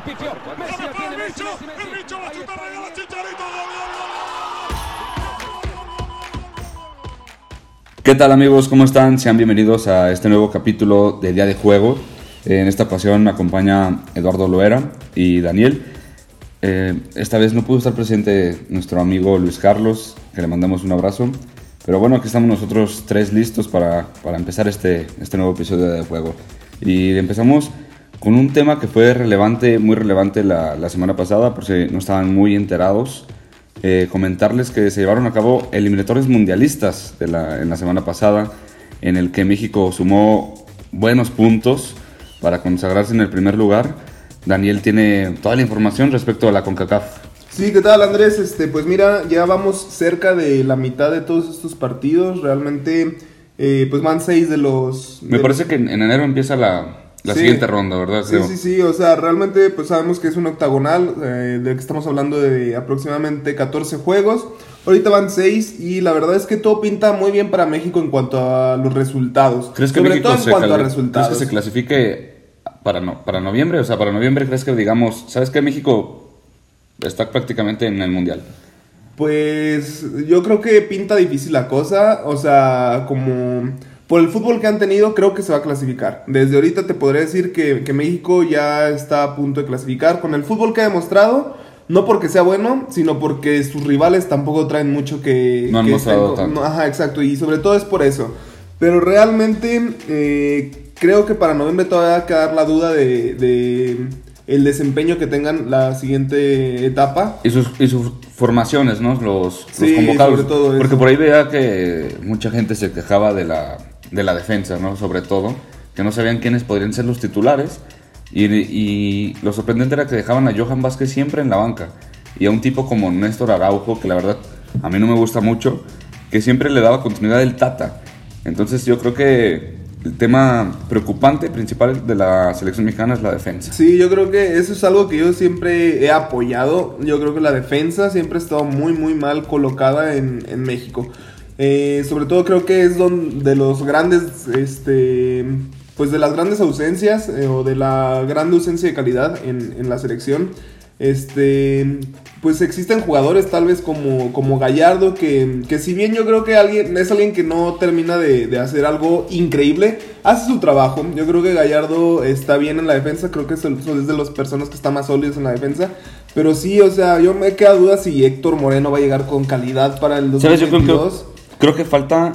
largo, pifió. Messi la tiene, Messi, Messi, Messi. El bicho va a Ahí chutar, está. regala Chicharito, gol, gol, gol. ¿Qué tal amigos? ¿Cómo están? Sean bienvenidos a este nuevo capítulo de Día de Juego. En esta ocasión me acompaña Eduardo Loera y Daniel. Eh, esta vez no pudo estar presente nuestro amigo Luis Carlos, que le mandamos un abrazo. Pero bueno, aquí estamos nosotros tres listos para, para empezar este, este nuevo episodio de Día de Juego. Y empezamos con un tema que fue relevante, muy relevante la, la semana pasada, por si no estaban muy enterados. Eh, comentarles que se llevaron a cabo eliminatorios mundialistas de la, en la semana pasada, en el que México sumó buenos puntos para consagrarse en el primer lugar. Daniel tiene toda la información respecto a la CONCACAF. Sí, ¿qué tal Andrés? Este, pues mira, ya vamos cerca de la mitad de todos estos partidos. Realmente, eh, pues van seis de los. Me de- parece que en en enero empieza la, la Sí. siguiente ronda, ¿verdad? Sí, sí, sí, o sea, realmente pues sabemos que es un octagonal, eh, de que estamos hablando de aproximadamente 14 juegos. Ahorita van 6 y la verdad es que todo pinta muy bien para México en cuanto a los resultados. ¿Crees que Sobre México todo en se, cuanto a resultados. ¿crees que se clasifique para, no, para noviembre? O sea, para noviembre, ¿crees que digamos, ¿sabes que México está prácticamente en el mundial? Pues yo creo que pinta difícil la cosa, o sea, como por el fútbol que han tenido, creo que se va a clasificar. Desde ahorita te podría decir que, que México ya está a punto de clasificar con el fútbol que ha demostrado, no porque sea bueno, sino porque sus rivales tampoco traen mucho que... No han que mostrado estén- tanto. no, ajá, exacto, y sobre todo es por eso. Pero realmente eh, creo que para noviembre todavía va a quedar la duda de, de el desempeño que tengan la siguiente etapa. Y sus, y sus formaciones, ¿no? Los, los Sí, convocados. sobre todo eso. Porque por ahí veía que mucha gente se quejaba de la, de la defensa, ¿no? Sobre todo, que no sabían quiénes podrían ser los titulares. Y, lo sorprendente era que dejaban a Johan Vázquez siempre en la banca. Y a un tipo como Néstor Araujo, que la verdad a mí no me gusta mucho, que siempre le daba continuidad el Tata. Entonces yo creo que el tema preocupante principal de la selección mexicana es la defensa. Sí, yo creo que eso es algo que yo siempre he apoyado. Yo creo que la defensa siempre ha estado muy, muy mal colocada en, en México. Eh, sobre todo creo que es donde de los grandes, este, pues de las grandes ausencias eh, o de la gran ausencia de calidad en, en la selección. Este, pues existen jugadores tal vez como, como Gallardo que, que si bien yo creo que alguien, es alguien que no termina de, de hacer algo increíble, hace su trabajo. Yo creo que Gallardo está bien en la defensa, creo que es, el- es de las personas que está más sólidas en la defensa. Pero sí, o sea, yo me queda duda si Héctor Moreno va a llegar con calidad para el ¿Sabes? Yo creo 2022. que, creo que falta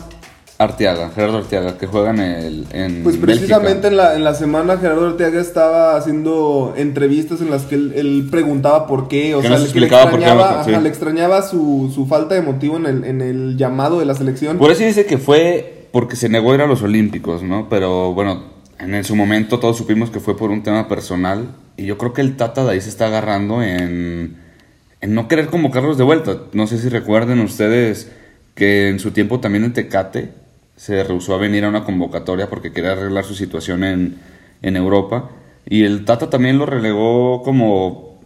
Arteaga, Gerardo Arteaga, que juega en, el, en Pues precisamente en la, en la semana Gerardo Ortega estaba haciendo entrevistas en las que él, él preguntaba por qué, o Que sea, no se le- explicaba por qué extrañaba, no, sí. ajá, le extrañaba su, su falta de motivo en el, en el llamado de la selección. Por eso dice que fue porque se negó a ir a los Olímpicos, ¿no? Pero bueno, en su momento todos supimos que fue por un tema personal. Y yo creo que el Tata de ahí se está agarrando en, en no querer convocarlos de vuelta. No sé si recuerden ustedes que en su tiempo también en Tecate se rehusó a venir a una convocatoria porque quería arreglar su situación en, en Europa. Y el Tata también lo relegó como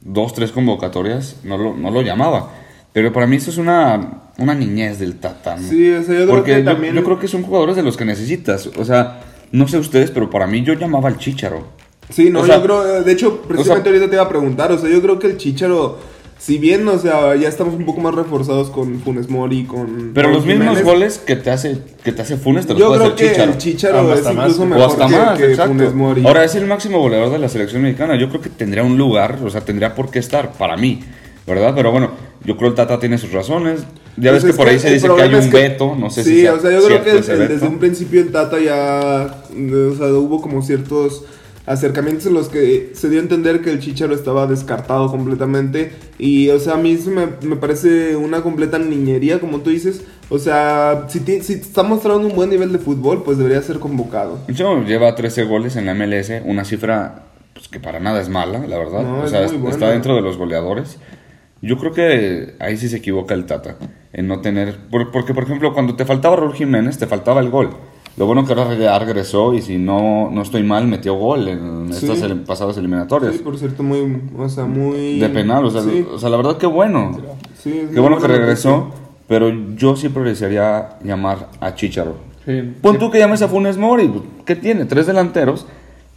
dos, tres convocatorias, no lo, no lo llamaba. Pero para mí eso es una, una niñez del Tata. ¿no? Sí, o sea, yo creo Porque que yo, también... yo creo que son jugadores de los que necesitas. O sea, no sé ustedes, pero para mí yo llamaba al Chicharo. Sí, no, O sea, yo creo, de hecho, precisamente ahorita te iba a preguntar, o sea, yo creo que el Chicharo, si bien, o sea, ya estamos un poco más reforzados con Funes Mori, con... Pero los mismos goles que te hace, que te hace Funes te los Yo puede creo hacer que Chicharo. el Chicharo Ah, es hasta más. incluso O mejor hasta que, más, que. Funes Mori. Ahora es el máximo goleador de la selección mexicana. Yo creo que tendría un lugar, o sea, tendría por qué estar para mí, ¿verdad? Pero bueno, yo creo que el Tata tiene sus razones. Ya Pues ves que por ahí se dice que hay un es que- veto, no sé sí, si sea o sea, yo creo que veto. desde un principio el Tata ya, o sea, hubo como ciertos acercamientos en los que se dio a entender que el Chicharo estaba descartado completamente y, o sea, a mí eso me, me parece una completa niñería, como tú dices. O sea, si, ti- si está mostrando un buen nivel de fútbol, pues debería ser convocado. Yo lleva 13 goles en la MLS, una cifra pues, que para nada es mala, la verdad. No, o sea, está dentro de los goleadores. Yo creo que ahí sí se equivoca el Tata, en no tener... por- Porque, por ejemplo, cuando te faltaba Raúl Jiménez, te faltaba el gol. Lo bueno que ahora ya regresó y si no, no estoy mal, metió gol en Sí. estas el- pasadas eliminatorias. Sí, por cierto, muy, o sea, muy... de penal, o sea, sí, o sea, la verdad que bueno. sí, Qué bueno que regresó, pero yo siempre desearía llamar a Chicharo. Sí. Pon tú que llames a Funes Mori, ¿qué tiene? Tres delanteros,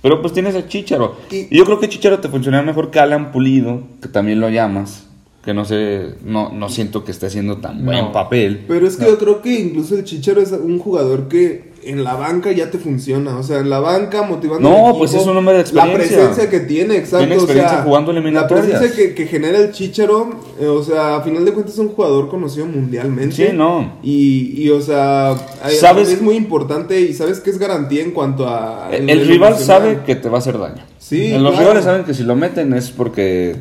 Pero pues tienes a Chicharo. Y- Y, yo creo que Chicharo te funcionaría mejor que Alan Pulido, que también lo llamas. Que no sé, no, no siento que esté haciendo tan buen No. papel. Pero es que yo creo que incluso el Chicharo es un jugador que en la banca ya te funciona. O sea, en la banca motivando. No, equipo, pues es un hombre de La experiencia. presencia que tiene, exacto. Tiene experiencia o sea, jugando La eliminatorias. presencia que, que genera el Chicharo, eh, o sea, a final de cuentas es un jugador conocido mundialmente. Sí, no. Y, y, o sea, ¿Sabes? es muy importante y sabes que es garantía en cuanto a. El, nivel rival emocional. sabe que te va a hacer daño. Sí, Los claro. rivales saben que si lo meten es porque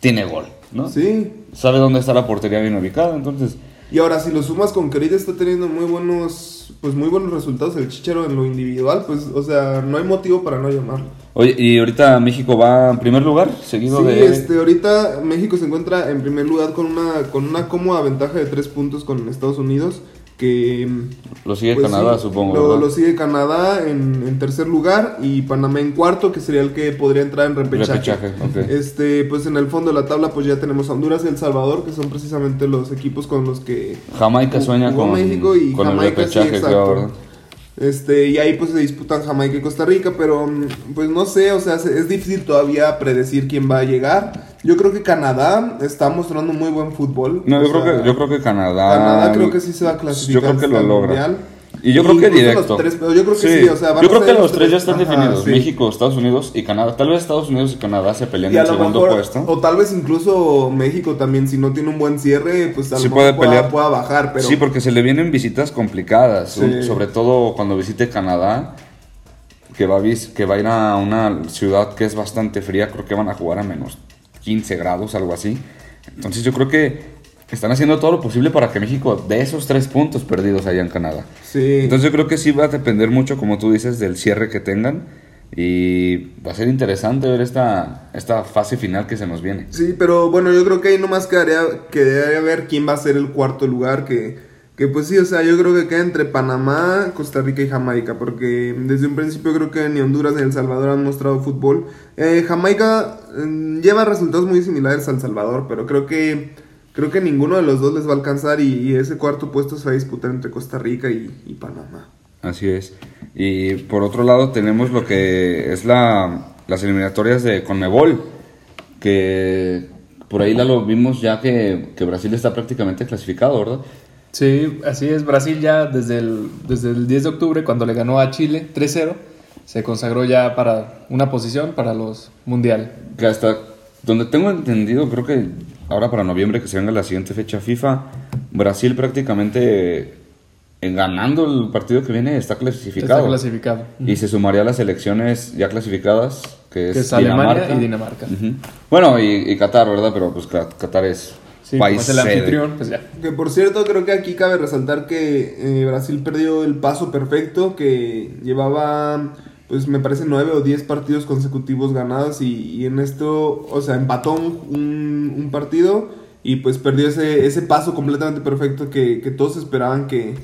tiene gol, ¿no? Sí. Sabe dónde está la portería bien ubicada, entonces... Y ahora, si lo sumas con que ahorita está teniendo muy buenos, pues muy buenos resultados el Chicharo en lo individual, pues, o sea, no hay motivo para no llamarlo. Oye, y ahorita México va en primer lugar, seguido Sí, de... este, ahorita México se encuentra en primer lugar con una, con una cómoda ventaja de tres puntos con Estados Unidos, que... Lo sigue pues, Canadá, sí, supongo. Lo, sigue Canadá en, en tercer lugar y Panamá en cuarto, que sería el que podría entrar en repechaje. Este, pues en el fondo de la tabla pues ya tenemos a Honduras y El Salvador, que son precisamente los equipos con los que Jamaica sueña con, México y con Jamaica, el sí, repechaje, exacto. creo, ¿verdad? Este, y ahí pues se disputan Jamaica y Costa Rica, pero mm, pues no sé, o sea, se- es difícil todavía predecir quién va a llegar. Yo creo que Canadá está mostrando muy buen fútbol. No, yo creo, que, yo creo que Canadá... Canadá creo que sí se va a clasificar Yo creo que lo logra. Mundial. Y yo creo que directo. los tres, pero yo creo que sí, o sea, van yo creo que los tres ya están Ajá, definidos. sí. México, Estados Unidos y Canadá. Tal vez Estados Unidos y Canadá se peleen el lo segundo mejor, puesto. o tal vez incluso México también, si no tiene un buen cierre, pues a Sí lo puede mejor pelear. pueda bajar, pero... Sí, porque se le vienen visitas complicadas, sobre todo cuando visite Canadá, que va, a que va a ir a una ciudad que es bastante fría, creo que van a jugar a menos 15 grados, algo así. Entonces yo creo que están haciendo todo lo posible para que México dé esos tres puntos perdidos allá en Canadá. Sí. Entonces yo creo que sí va a depender mucho, como tú dices, del cierre que tengan. Y va a ser interesante ver esta, esta fase final que se nos viene. Sí, pero bueno, yo creo que ahí nomás quedaría, quedaría ver quién va a ser el cuarto lugar, que, que pues sí, o sea, yo creo que queda entre Panamá, Costa Rica y Jamaica, porque desde un principio creo que ni Honduras ni El Salvador han mostrado fútbol. Eh, Jamaica mm, lleva resultados muy similares al Salvador, pero creo que creo que ninguno de los dos les va a alcanzar y, y ese cuarto puesto se va a disputar entre Costa Rica y, y Panamá. Así es. Y por otro lado tenemos lo que es la, las eliminatorias de Conmebol, que por ahí la lo vimos ya que, que Brasil está prácticamente clasificado, ¿verdad? Sí, así es. Brasil ya desde el, desde el 10 de octubre, cuando le ganó a Chile 3-0, se consagró ya para una posición para los mundial. Que hasta donde tengo entendido, creo que ahora para noviembre que se venga la siguiente fecha FIFA, Brasil prácticamente en ganando el partido que viene está clasificado. Está clasificado. Y se sumaría a las elecciones ya clasificadas, que es, Que es Alemania Dinamarca. y Dinamarca. Bueno, y, y Qatar, ¿verdad? Pero pues Qatar es Sí, país es el sede. anfitrión, pues ya. Que por cierto, creo que aquí cabe resaltar que eh, Brasil perdió el paso perfecto, que llevaba, pues me parece, nueve o diez partidos consecutivos ganados y, y en esto, o sea, empató un, un- partido y pues perdió ese, ese paso completamente perfecto que, que todos esperaban que,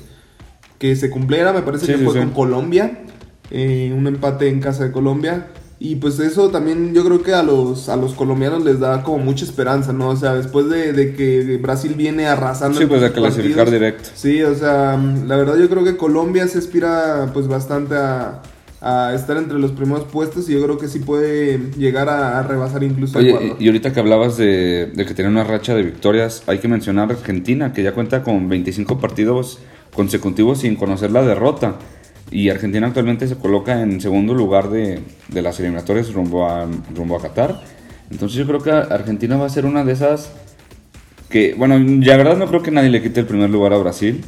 que se cumpliera. Me parece Sí, que sí, fue sí. con Colombia, eh, un empate en casa de Colombia. Y pues eso también yo creo que a los, a los colombianos les da como mucha esperanza, ¿no? O sea, después de, de que Brasil viene arrasando. Sí, pues sus clasificar partidos, directo. Sí, o sea, la verdad yo creo que Colombia se aspira pues bastante a, a estar entre los primeros puestos y yo creo que sí puede llegar a, a rebasar incluso Oye, Ecuador. y y ahorita que hablabas de, de que tiene una racha de victorias, hay que mencionar Argentina, que ya cuenta con 25 partidos consecutivos sin conocer la derrota. Y Argentina actualmente se coloca en segundo lugar de, de las eliminatorias rumbo a, rumbo a Qatar. Entonces yo creo que Argentina va a ser una de esas que, bueno, la verdad no creo que nadie le quite el primer lugar a Brasil,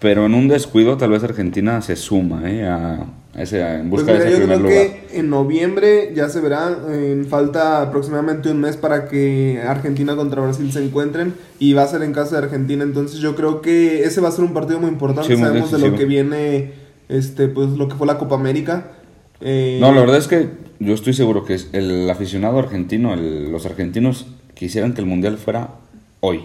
pero en un descuido tal vez Argentina se suma ¿eh? a ese, en Pues busca mira, de ese yo primer creo lugar. que en noviembre ya se verá, en falta aproximadamente un mes para que Argentina contra Brasil se encuentren y va a ser en casa de Argentina, entonces yo creo que ese va a ser un partido muy importante, Sí, muy sabemos de lo que viene, este, pues lo que fue la Copa América. Eh, No, la verdad es que yo estoy seguro que el aficionado argentino, el- los argentinos quisieran que el mundial fuera hoy.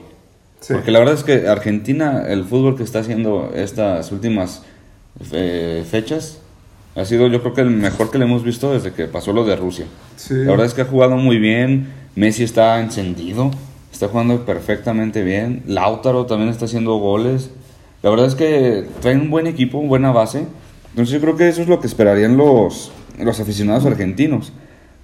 sí. Porque la verdad es que Argentina, el fútbol que está haciendo estas últimas eh, fechas, ha sido yo creo que el mejor que le hemos visto desde que pasó lo de Rusia. Sí. La verdad es que ha jugado muy bien, Messi está encendido, está jugando perfectamente bien, Lautaro también está haciendo goles. La verdad es que traen un buen equipo, buena base. Entonces yo creo que eso es lo que esperarían los, los aficionados argentinos.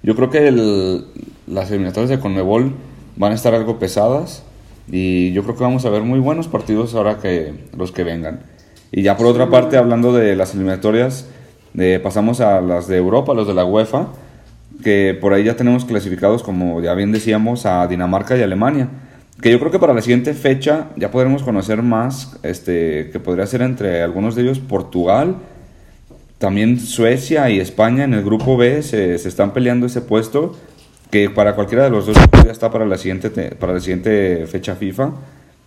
Yo creo que el, las eliminatorias de Conmebol van a estar algo pesadas y yo creo que vamos a ver muy buenos partidos ahora que los que vengan. Y ya por otra parte, hablando de las eliminatorias, eh, pasamos a las de Europa, los de la UEFA, que por ahí ya tenemos clasificados, como ya bien decíamos, a Dinamarca y Alemania. Que yo creo que para la siguiente fecha ya podremos conocer más, este, que podría ser entre algunos de ellos Portugal, también Suecia y España en el grupo B se, están peleando ese puesto, que para cualquiera de los dos ya está para la siguiente, te- para la siguiente fecha FIFA.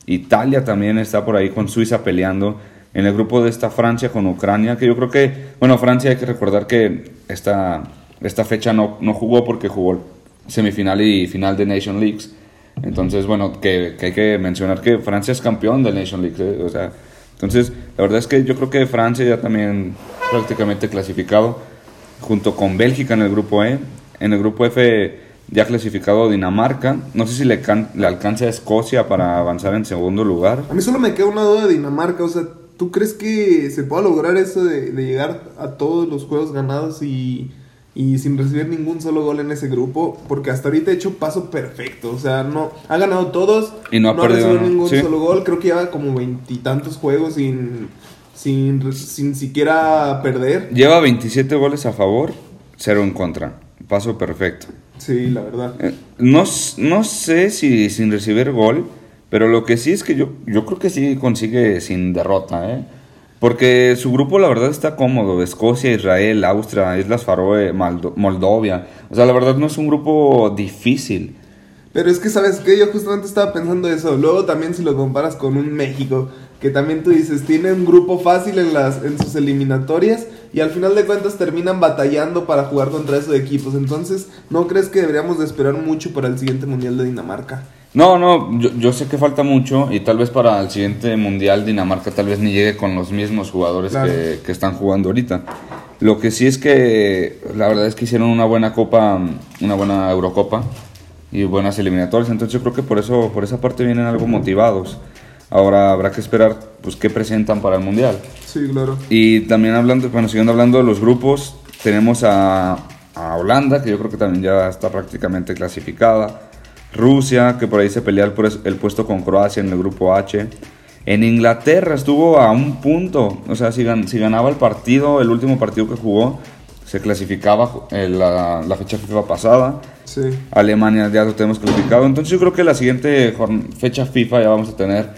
Italia también está por ahí con Suiza peleando. En el grupo de esta Francia con Ucrania, que yo creo que, bueno, Francia hay que recordar que esta, esta fecha no, no jugó porque jugó semifinal y final de Nation Leagues. Entonces, bueno, que, que hay que mencionar que Francia es campeón de Nation League. ¿eh? O sea, entonces, la verdad es que yo creo que Francia ya también prácticamente clasificado, junto con Bélgica en el grupo E. En el grupo F ya clasificado Dinamarca. No sé si le, le alcanza a Escocia para avanzar en segundo lugar. A mí solo me queda una duda de Dinamarca, o sea, ¿tú crees que se pueda lograr eso de, de llegar a todos los juegos ganados y, y sin recibir ningún solo gol en ese grupo? Porque hasta ahorita ha hecho paso perfecto, o sea, no ha ganado todos, Y no ha perdido, recibido ¿no? ningún Sí. solo gol, creo que lleva como veintitantos juegos sin, sin, sin siquiera perder. Lleva 27 goles a favor, 0 en contra. Paso perfecto. Sí, la verdad. Eh, No, no sé si sin recibir gol, pero lo que sí es que yo, yo creo que sí consigue sin derrota, ¿eh? Porque su grupo la verdad está cómodo, Escocia, Israel, Austria, Islas Faroe, Maldo- Moldovia. O sea, la verdad no es un grupo difícil. Pero es que, ¿sabes qué? Yo justamente estaba pensando eso. Luego también si lo comparas con un México, que también tú dices, tiene un grupo fácil en, las, en sus eliminatorias y al final de cuentas terminan batallando para jugar contra esos equipos. Entonces, ¿no crees que deberíamos de esperar mucho para el siguiente Mundial de Dinamarca? No, no, yo, yo sé que falta mucho y tal vez para el siguiente mundial Dinamarca tal vez ni llegue con los mismos jugadores Claro. que, que están jugando ahorita. Lo que sí es que la verdad es que hicieron una buena copa, una buena Eurocopa y buenas eliminatorias, entonces yo creo que por eso, por esa parte vienen algo motivados. Ahora habrá que esperar pues qué presentan para el mundial. Sí, claro. Y también hablando, bueno, siguiendo hablando de los grupos, tenemos a, a Holanda, que yo creo que también ya está prácticamente clasificada. Rusia, que por ahí se pelea el, el puesto con Croacia en el grupo H. En Inglaterra estuvo a un punto, o sea, si, gan- si ganaba el partido, el último partido que jugó, se clasificaba en la, la fecha FIFA pasada. Sí. Alemania ya lo tenemos clasificado. Entonces yo creo que la siguiente fecha FIFA ya vamos a tener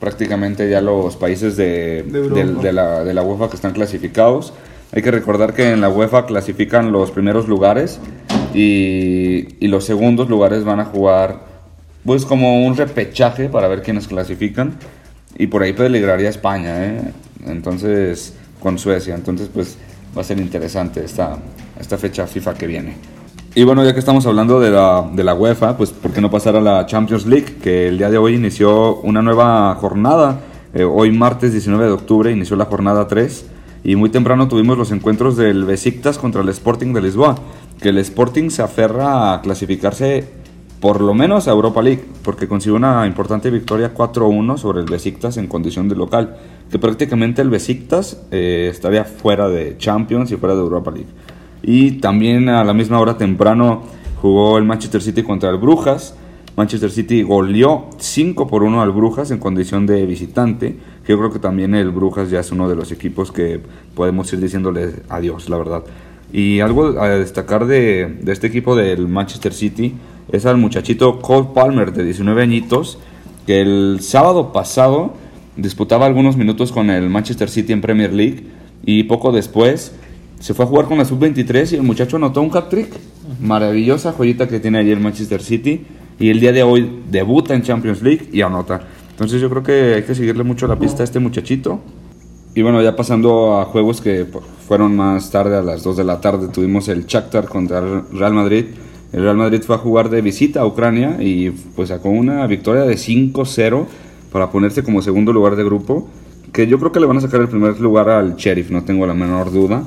prácticamente ya los países de, De del- de la, de la UEFA que están clasificados. Hay que recordar que en la UEFA clasifican los primeros lugares y, los segundos lugares van a jugar pues como un repechaje para ver quiénes clasifican y por ahí peligraría España, ¿eh? entonces con Suecia, entonces pues va a ser interesante esta, esta fecha FIFA que viene. Y bueno, ya que estamos hablando de la, de la UEFA, pues ¿por qué no pasar a la Champions League? Que el día de hoy inició una nueva jornada. Eh, hoy martes 19 de octubre inició la jornada 3 y muy temprano tuvimos los encuentros del Besiktas contra el Sporting de Lisboa. Que el Sporting se aferra a clasificarse por lo menos a Europa League, porque consiguió una importante victoria 4-1 sobre el Besiktas en condición de local. Que prácticamente el Besiktas eh, estaría fuera de Champions y fuera de Europa League. Y también a la misma hora temprano jugó el Manchester City contra el Brujas. Manchester City goleó 5 por 1 al Brujas en condición de visitante. Yo creo que también el Brujas ya es uno de los equipos que podemos ir diciéndole adiós, la verdad. Y algo a destacar de, este equipo del Manchester City es al muchachito Cole Palmer de 19 añitos, que el sábado pasado disputaba algunos minutos con el Manchester City en Premier League y poco después se fue a jugar con la sub-23 y el muchacho anotó un hat-trick. Maravillosa joyita que tiene allí el Manchester City y el día de hoy debuta en Champions League y anota. Entonces yo creo que hay que seguirle mucho la pista a este muchachito. Y bueno, ya pasando a juegos que fueron más tarde, a las 2 de la tarde, tuvimos el Shakhtar contra el Real Madrid. El Real Madrid fue a jugar de visita a Ucrania y pues sacó una victoria de 5-0 para ponerse como segundo lugar de grupo. Que yo creo que le van a sacar el primer lugar al Sheriff, no tengo la menor duda.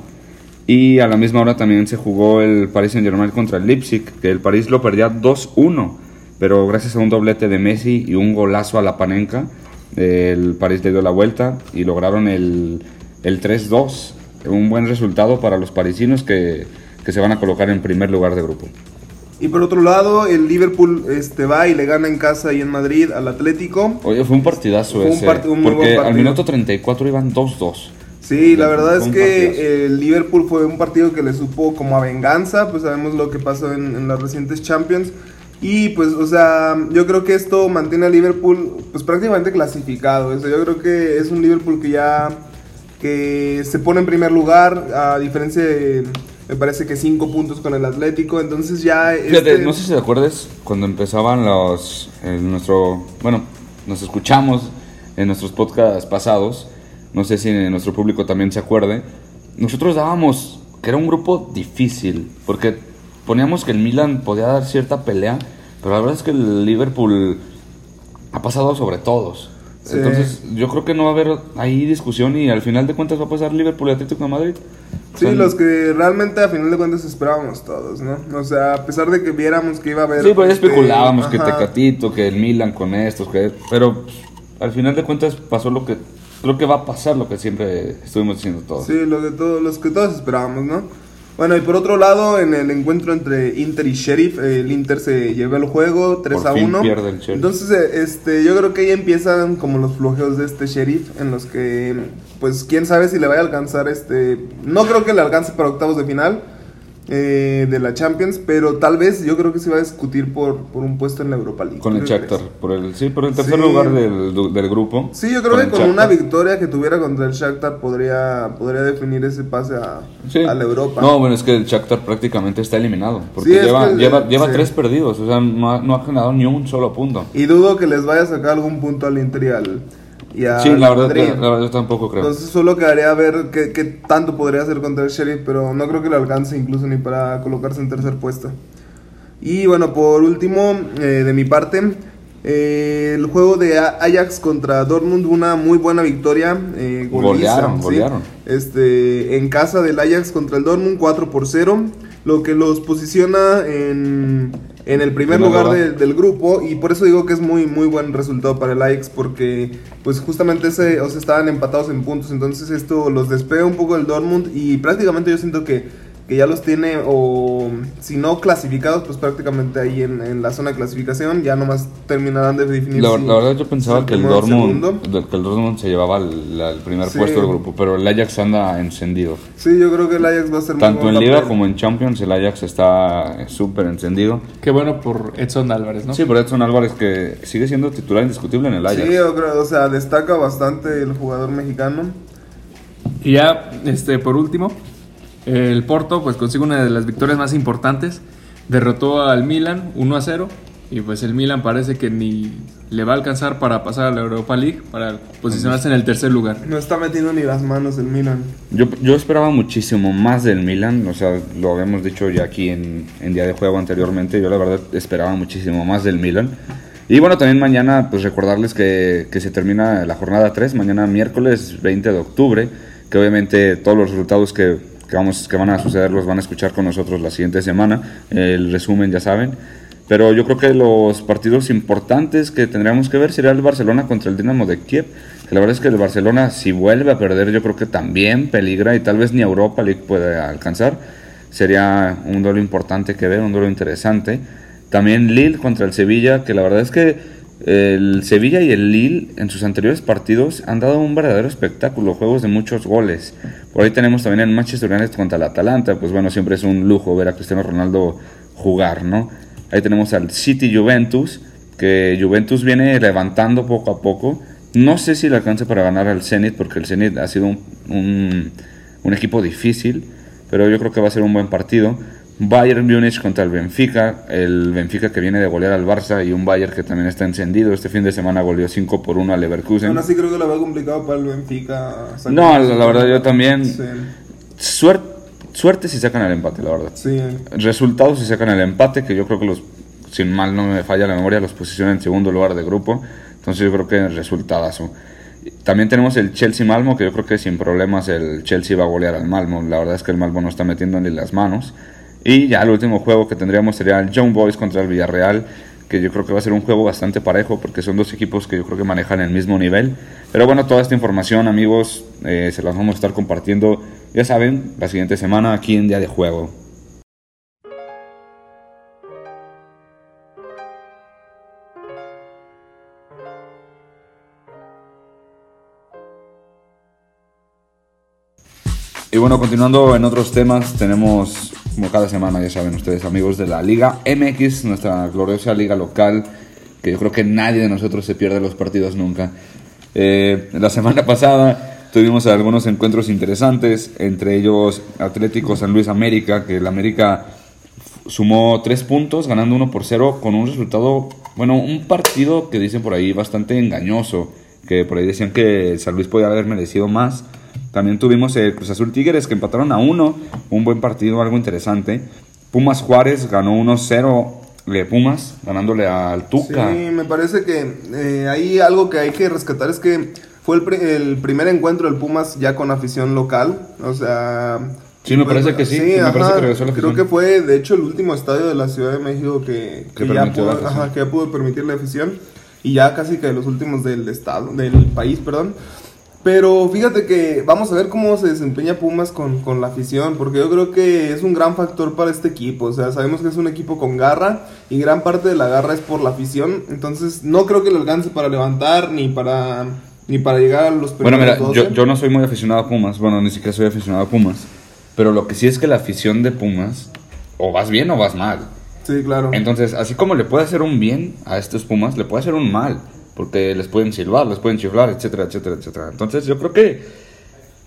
Y a la misma hora también se jugó el Paris Saint Germain contra el Leipzig, que el París lo perdía 2-1, pero gracias a un doblete de Messi y un golazo a la Panenka, el París le dio la vuelta y lograron el, el 3-2 un buen resultado para los parisinos que, que se van a colocar en primer lugar de grupo. Y por otro lado, el Liverpool este, va y le gana en casa y en Madrid al Atlético. Oye, fue un partidazo Fue un ese. part- un muy porque buen al minuto 34 iban 2-2. Sí, la verdad es un que el Liverpool fue un partido que le supo como a venganza, pues sabemos lo que pasó en, en las recientes Champions. Y pues, o sea, yo creo que esto mantiene a Liverpool pues prácticamente clasificado. O sea, yo creo que es un Liverpool que ya que se pone en primer lugar, a diferencia de, me parece que cinco puntos con el Atlético. Entonces ya... Fíjate, este- no sé si te acuerdas cuando empezaban los. En nuestro. Bueno, nos escuchamos en nuestros podcasts pasados. No sé si nuestro público también se acuerde. Nosotros dábamos que era un grupo difícil. Porque poníamos que el Milan podía dar cierta pelea. Pero la verdad es que el Liverpool ha pasado sobre todos. Sí. Entonces, yo creo que no va a haber ahí discusión y al final de cuentas va a pasar Liverpool y Atlético de Madrid. Sí, O sea, los que realmente a final de cuentas esperábamos todos, ¿no? O sea, a pesar de que viéramos que iba a haber... Sí, pues este, especulábamos que ajá. Tecatito, que el Milan con estos, que... Pero pues, al final de cuentas pasó lo que... Creo que va a pasar lo que siempre estuvimos diciendo todos. Sí, lo que todos, los que todos esperábamos, ¿no? Bueno, y por otro lado, en el encuentro entre Inter y Sheriff, el Inter se llevó el juego 3 Por a fin 1. pierde el Sheriff. Entonces, eh, este, yo creo que ahí empiezan como los flojeos de este Sheriff, en los que, pues, quién sabe si le vaya a alcanzar este... No creo que le alcance para octavos de final eh, de la Champions, pero tal vez yo creo que se va a discutir por, por un puesto en la Europa League. Con el ¿Tú qué Shakhtar, por el, sí, por el tercer Sí. lugar del, del grupo. Sí, yo creo que con una victoria que tuviera contra el Shakhtar podría, podría definir ese pase a, Sí. a la Europa. No, bueno, es que el Shakhtar prácticamente está eliminado. Porque Sí, es lleva, que el- lleva, lleva tres perdidos. O sea, no ha, no ha ganado ni un solo punto. Y dudo que les vaya a sacar algún punto al Inter y al, y al sí, la verdad, Madrid. la, la verdad yo tampoco creo. Entonces solo quedaría a ver qué, qué tanto podría hacer contra el Sheriff, pero no creo que le alcance incluso ni para colocarse en tercer puesto. Y bueno, por último, eh, de mi parte, eh, el juego de A- Ajax contra Dortmund, una muy buena victoria. Eh, goliza, Golearon, ¿sí? golearon. Este, en casa del Ajax contra el Dortmund, 4 por 0, lo que los posiciona en, en el primer lugar lugar. de- del grupo y por eso digo que es muy muy buen resultado para el Ajax porque pues justamente ese, o sea, estaban empatados en puntos, entonces esto los despega un poco del Dortmund y prácticamente yo siento que, que ya los tiene o si no clasificados pues prácticamente ahí en, en la zona de clasificación ya nomás terminarán de definir La, si- la verdad yo pensaba si que el Dortmund, que el Dortmund se llevaba el, el primer Sí. puesto del grupo, pero el Ajax anda encendido. Sí, yo creo que el Ajax va a ser muy Tanto en Liga como en Champions el Ajax está súper encendido. Qué bueno por Edson Álvarez, ¿no? Sí, por Edson Álvarez que sigue siendo titular indiscutible en el Ajax. Sí, yo creo, o sea, destaca bastante el jugador mexicano. Y ya, este, por último, el Porto pues consigue una de las victorias más importantes. Derrotó al Milan 1 a 0. Y pues el Milan parece que ni le va a alcanzar para pasar a la Europa League, para posicionarse en el tercer lugar. No está metiendo ni las manos el Milan. Yo, yo esperaba muchísimo más del Milan, o sea, lo habíamos dicho ya aquí en, en día de juego anteriormente, yo la verdad esperaba muchísimo más del Milan. Y bueno, también mañana pues recordarles que, que se termina la jornada 3, mañana miércoles 20 de octubre, que obviamente todos los resultados que, que, vamos, que van a suceder los van a escuchar con nosotros la siguiente semana, el resumen ya saben. Pero yo creo que los partidos importantes que tendríamos que ver sería el Barcelona contra el Dinamo de Kiev. Que la verdad es que el Barcelona, si vuelve a perder, yo creo que también peligra y tal vez ni Europa League puede alcanzar. Sería un duelo importante que ver, un duelo interesante. También Lille contra el Sevilla, que la verdad es que el Sevilla y el Lille en sus anteriores partidos han dado un verdadero espectáculo, juegos de muchos goles. Por ahí tenemos también el Manchester United contra el Atalanta, pues bueno, siempre es un lujo ver a Cristiano Ronaldo jugar, ¿no? Ahí tenemos al City Juventus, que Juventus viene levantando poco a poco. No sé si le alcance para ganar al Zenit, porque el Zenit ha sido un, un, un equipo difícil, pero yo creo que va a ser un buen partido. Bayern Múnich contra el Benfica, el Benfica que viene de golear al Barça y un Bayern que también está encendido. Este fin de semana goleó 5 por 1 al Leverkusen. Aún así creo que lo veo complicado para el Benfica. sacar- No, la, la verdad yo también. Sí, Suerte, suerte si sacan el empate, la verdad. sí. Resultados si sacan el empate, que yo creo que los, sin mal no me falla la memoria, los posiciona en segundo lugar de grupo. Entonces yo creo que resultadazo. También tenemos el Chelsea Malmo, que yo creo que sin problemas el Chelsea va a golear al Malmo. La verdad es que el Malmo no está metiendo ni las manos. Y ya el último juego que tendríamos sería el Young Boys contra el Villarreal, que yo creo que va a ser un juego bastante parejo, porque son dos equipos que yo creo que manejan el mismo nivel. Pero bueno, toda esta información, amigos, eh, se las vamos a estar compartiendo ya saben, la siguiente semana aquí en Día de Juego. Y bueno, continuando en otros temas, tenemos, como cada semana, ya saben ustedes, amigos de la Liga MX, nuestra gloriosa liga local, que yo creo que nadie de nosotros se pierde los partidos nunca. Eh, la semana pasada tuvimos algunos encuentros interesantes, entre ellos Atlético San Luis América, que el América sumó tres puntos, ganando uno por cero, con un resultado, bueno, un partido que dicen por ahí bastante engañoso, que por ahí decían que San Luis podía haber merecido más. También tuvimos el Cruz Azul Tigres que empataron a uno, un buen partido, algo interesante. Pumas Juárez ganó 1-0 de Pumas, ganándole al Tuca. Sí, me parece que eh, ahí algo que hay que rescatar es que fue el, pri- el primer encuentro del Pumas ya con afición local. O sea. Sí, me parece que sí, me parece que regresó la Creo que fue, de hecho, el último estadio de la Ciudad de México que, Que que ya, pudo, ajá, que ya pudo permitir la afición. Y ya casi que los últimos del estado, del país, perdón. Pero fíjate que vamos a ver cómo se desempeña Pumas con, con la afición, porque yo creo que es un gran factor para este equipo. O sea, sabemos que es un equipo con garra y gran parte de la garra es por la afición. Entonces, no creo que le alcance para levantar ni para ni para llegar a los Bueno, mira, primeros yo, 12. yo no soy muy aficionado a Pumas, bueno, ni siquiera soy aficionado a Pumas, pero lo que sí es que la afición de Pumas, o vas bien o vas mal. Sí, claro. Entonces, así como le puede hacer un bien a estos Pumas, le puede hacer un mal, porque les pueden silbar, les pueden chiflar, etcétera, etcétera, etcétera. Entonces, yo creo que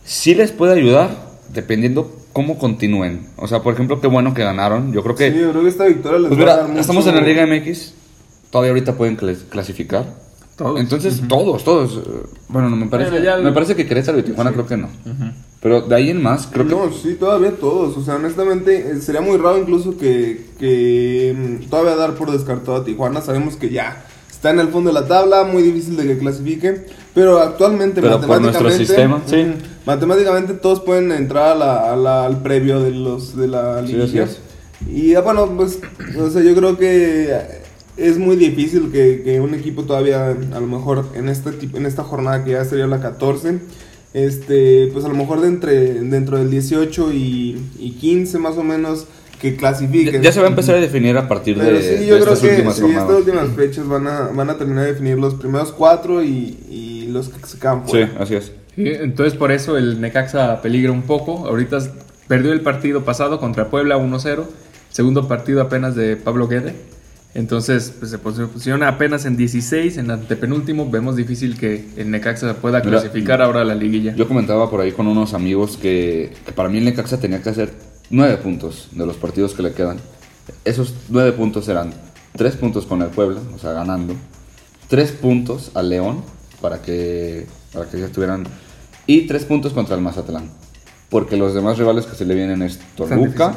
sí les puede ayudar, dependiendo cómo continúen. O sea, por ejemplo, qué bueno que ganaron. Yo creo que Sí, yo creo que esta victoria les Pues va a dar mucho- estamos en la Liga MX, todavía ahorita pueden clas- clasificar. Todos. Entonces, todos, todos. eh, Bueno, no me parece. Bueno, ya- Me parece que Querétaro y Tijuana creo que no. Pero de ahí en más, creo que. No, sí, todavía todos. O sea, honestamente, eh, sería muy raro incluso que, que mm, todavía dar por descartado a Tijuana. Sabemos que ya está en el fondo de la tabla, muy difícil de que clasifique. Pero actualmente, Pero por nuestro matemáticamente, sí. matemáticamente todos pueden entrar a la- a la- al previo de los de la Sí, Y ah, bueno, pues, o sea, yo creo que es muy difícil que, que un equipo todavía, a lo mejor en este tipo, en esta jornada que ya sería la 14, este, pues a lo mejor de entre, dentro del 18 y, y 15 más o menos que clasifiquen. ya se va a empezar a definir a partir de, Pero sí, de yo creo estas que últimas sí, jornadas. estas últimas fechas van a, van a terminar de definir los primeros cuatro y, y los que se quedan Sí, así es. Sí, entonces por eso el Necaxa peligra un poco. Ahorita perdió el partido pasado contra Puebla 1-0. Segundo partido apenas de Pablo Guede. Entonces pues, se posiciona apenas en 16, en antepenúltimo. Vemos difícil que el Necaxa pueda Mira, clasificar ahora a la liguilla. Yo comentaba por ahí con unos amigos que, que para mí el Necaxa tenía que hacer nueve puntos de los partidos que le quedan. Esos nueve puntos eran tres puntos con el Puebla, o sea, ganando. Tres puntos al León para que, para que ya estuvieran. Y tres puntos contra el Mazatlán. Porque los demás rivales que se le vienen es Toluca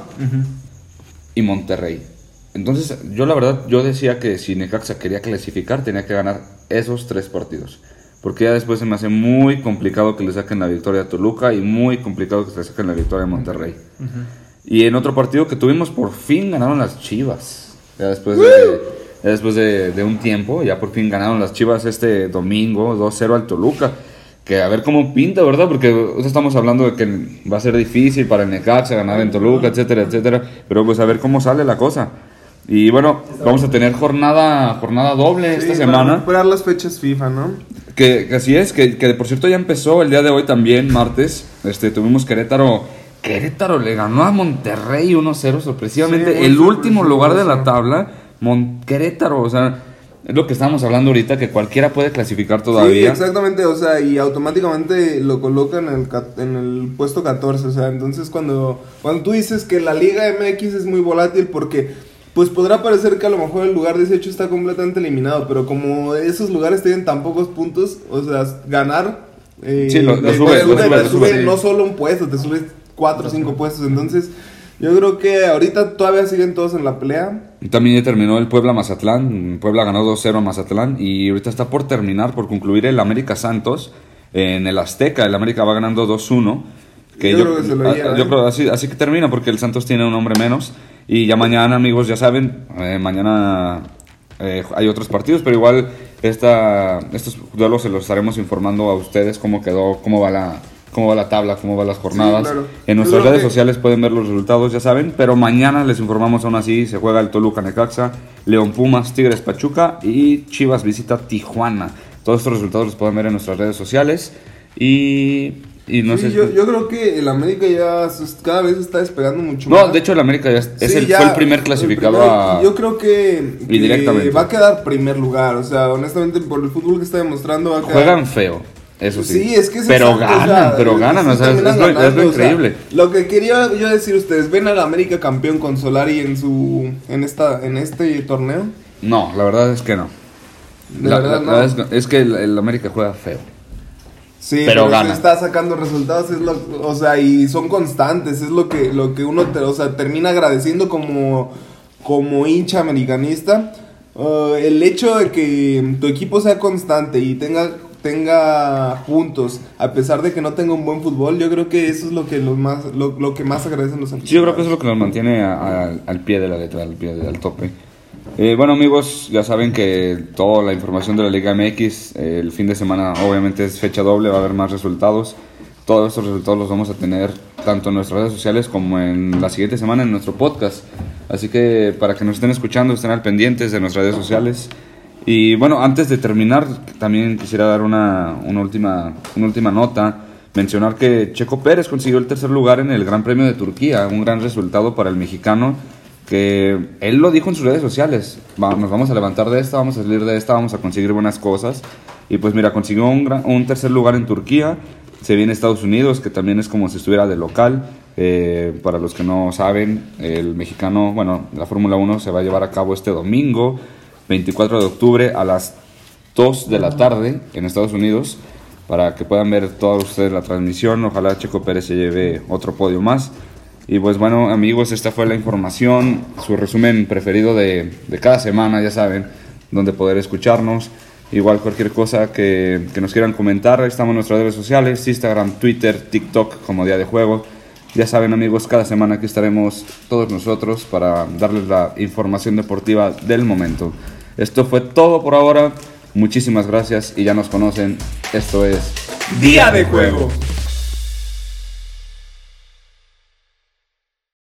y Monterrey. Entonces, yo la verdad, yo decía que si Necaxa quería clasificar, tenía que ganar esos tres partidos. Porque ya después se me hace muy complicado que le saquen la victoria a Toluca y muy complicado que le saquen la victoria a Monterrey. Y en otro partido que tuvimos, por fin ganaron las Chivas. Ya después de, ya después de, de un tiempo, ya por fin ganaron las Chivas este domingo 2-0 al Toluca. Que a ver cómo pinta, ¿verdad? Porque estamos hablando de que va a ser difícil para el Necaxa ganar en Toluca, etcétera, etcétera. Pero pues a ver cómo sale la cosa. Y bueno, vamos a tener jornada, jornada doble Sí, esta para semana. recuperar las fechas FIFA, ¿no? Que, que así es, que, que por cierto ya empezó el día de hoy también, martes. Este, tuvimos Querétaro. Querétaro le ganó a Monterrey 1-0 sorpresivamente. Sí, el último lugar de la tabla, Mon- Querétaro. O sea, es lo que estábamos hablando ahorita, que cualquiera puede clasificar Sí, todavía. exactamente, o sea, y automáticamente lo colocan en el, en el puesto 14, o sea, entonces cuando, cuando tú dices que la Liga MX es muy volátil porque, pues podrá parecer que a lo mejor el lugar 18 está completamente eliminado, pero como esos lugares tienen tan pocos puntos, o sea, ganar... eh, Sí, lo- lo sube, te lo sube, te lo sube, sube sí. no solo un puesto, te subes 4 o 5 puestos, entonces yo creo que ahorita todavía siguen todos en la pelea. También ya terminó el Puebla Mazatlán. Puebla ganó 2-0 a Mazatlán. Y ahorita está por terminar, por concluir el América Santos en el Azteca. El América va ganando 2-1. Que Yo yo, creo que se lo ah, lleva, yo ¿eh? creo así, así que termina, porque el Santos tiene un hombre menos. Y ya mañana, amigos, ya saben, eh, mañana eh, hay otros partidos, pero igual esta, estos duelos se los estaremos informando a ustedes cómo quedó, cómo va la, cómo va la tabla, cómo van las jornadas. claro. En nuestras redes que- sociales pueden ver los resultados, ya saben, pero mañana les informamos aún así, se juega el Toluca Necaxa, León Pumas, Tigres Pachuca y Chivas visita Tijuana. Todos estos resultados los pueden ver en nuestras redes sociales y, y no Sí, sé... yo, yo creo que el América ya cada vez está despegando mucho no, más. de hecho el América ya es, Sí, el, ya, fue el primer clasificado el primer- a... Yo creo que, que va a quedar primer lugar. O sea, honestamente, por el fútbol que está demostrando, va a quedar. Juegan feo, eso sí. Sí, es que Pero exacto, o ganan, sea, pero ganan, o sea, es, lo, o sea, increíble. lo que quería yo decir ustedes, ¿ven al América campeón con Solari en su en esta en este torneo? No, la verdad es que no. De La- verdad, la- no. la verdad es, que- es que el, el América juega feo. Sí, Pero pero, gana. está sacando resultados, es lo, o sea, y son constantes, es lo que, lo que uno, te- o sea, termina agradeciendo como, como hincha americanista. Uh, el hecho de que tu equipo sea constante y tenga, tenga puntos, a pesar de que no tenga un buen fútbol, yo creo que eso es lo que, los más, lo, lo que más agradecen los Sí, yo creo que eso es lo que nos mantiene a- a- al pie de la letra, al pie del tope. Eh, bueno amigos, ya saben que toda la información de la Liga MX, eh, el fin de semana obviamente es fecha doble, va a haber más resultados. Todos estos resultados los vamos a tener tanto en nuestras redes sociales como en la siguiente semana en nuestro podcast. Así que para que nos estén escuchando, estén al pendientes de nuestras redes sociales. Y bueno, antes de terminar, también quisiera dar una, una, última, una última nota. Mencionar que Checo Pérez consiguió el tercer lugar en el Gran Premio de Turquía, un gran resultado para el mexicano, que él lo dijo en sus redes sociales. Nos vamos a levantar de esta, vamos a salir de esta, vamos a conseguir buenas cosas. Y pues mira, consiguió un, gran- un tercer lugar en Turquía, se viene a Estados Unidos, que también es como si estuviera de local. Eh, para los que no saben, el mexicano, bueno, la Fórmula 1 se va a llevar a cabo este domingo, 24 de octubre, a las 2 de la tarde en Estados Unidos, para que puedan ver todos ustedes la transmisión. Ojalá Checo Pérez se lleve otro podio más. Y pues bueno, amigos, esta fue la información, su resumen preferido de, de cada semana, ya saben, donde poder escucharnos. Igual cualquier cosa que, que nos quieran comentar, estamos en nuestras redes sociales, Instagram, Twitter, TikTok como Día de Juego. Ya saben amigos, cada semana aquí estaremos todos nosotros para darles la información deportiva del momento. Esto fue todo por ahora, muchísimas gracias y ya nos conocen, esto es Día de juego.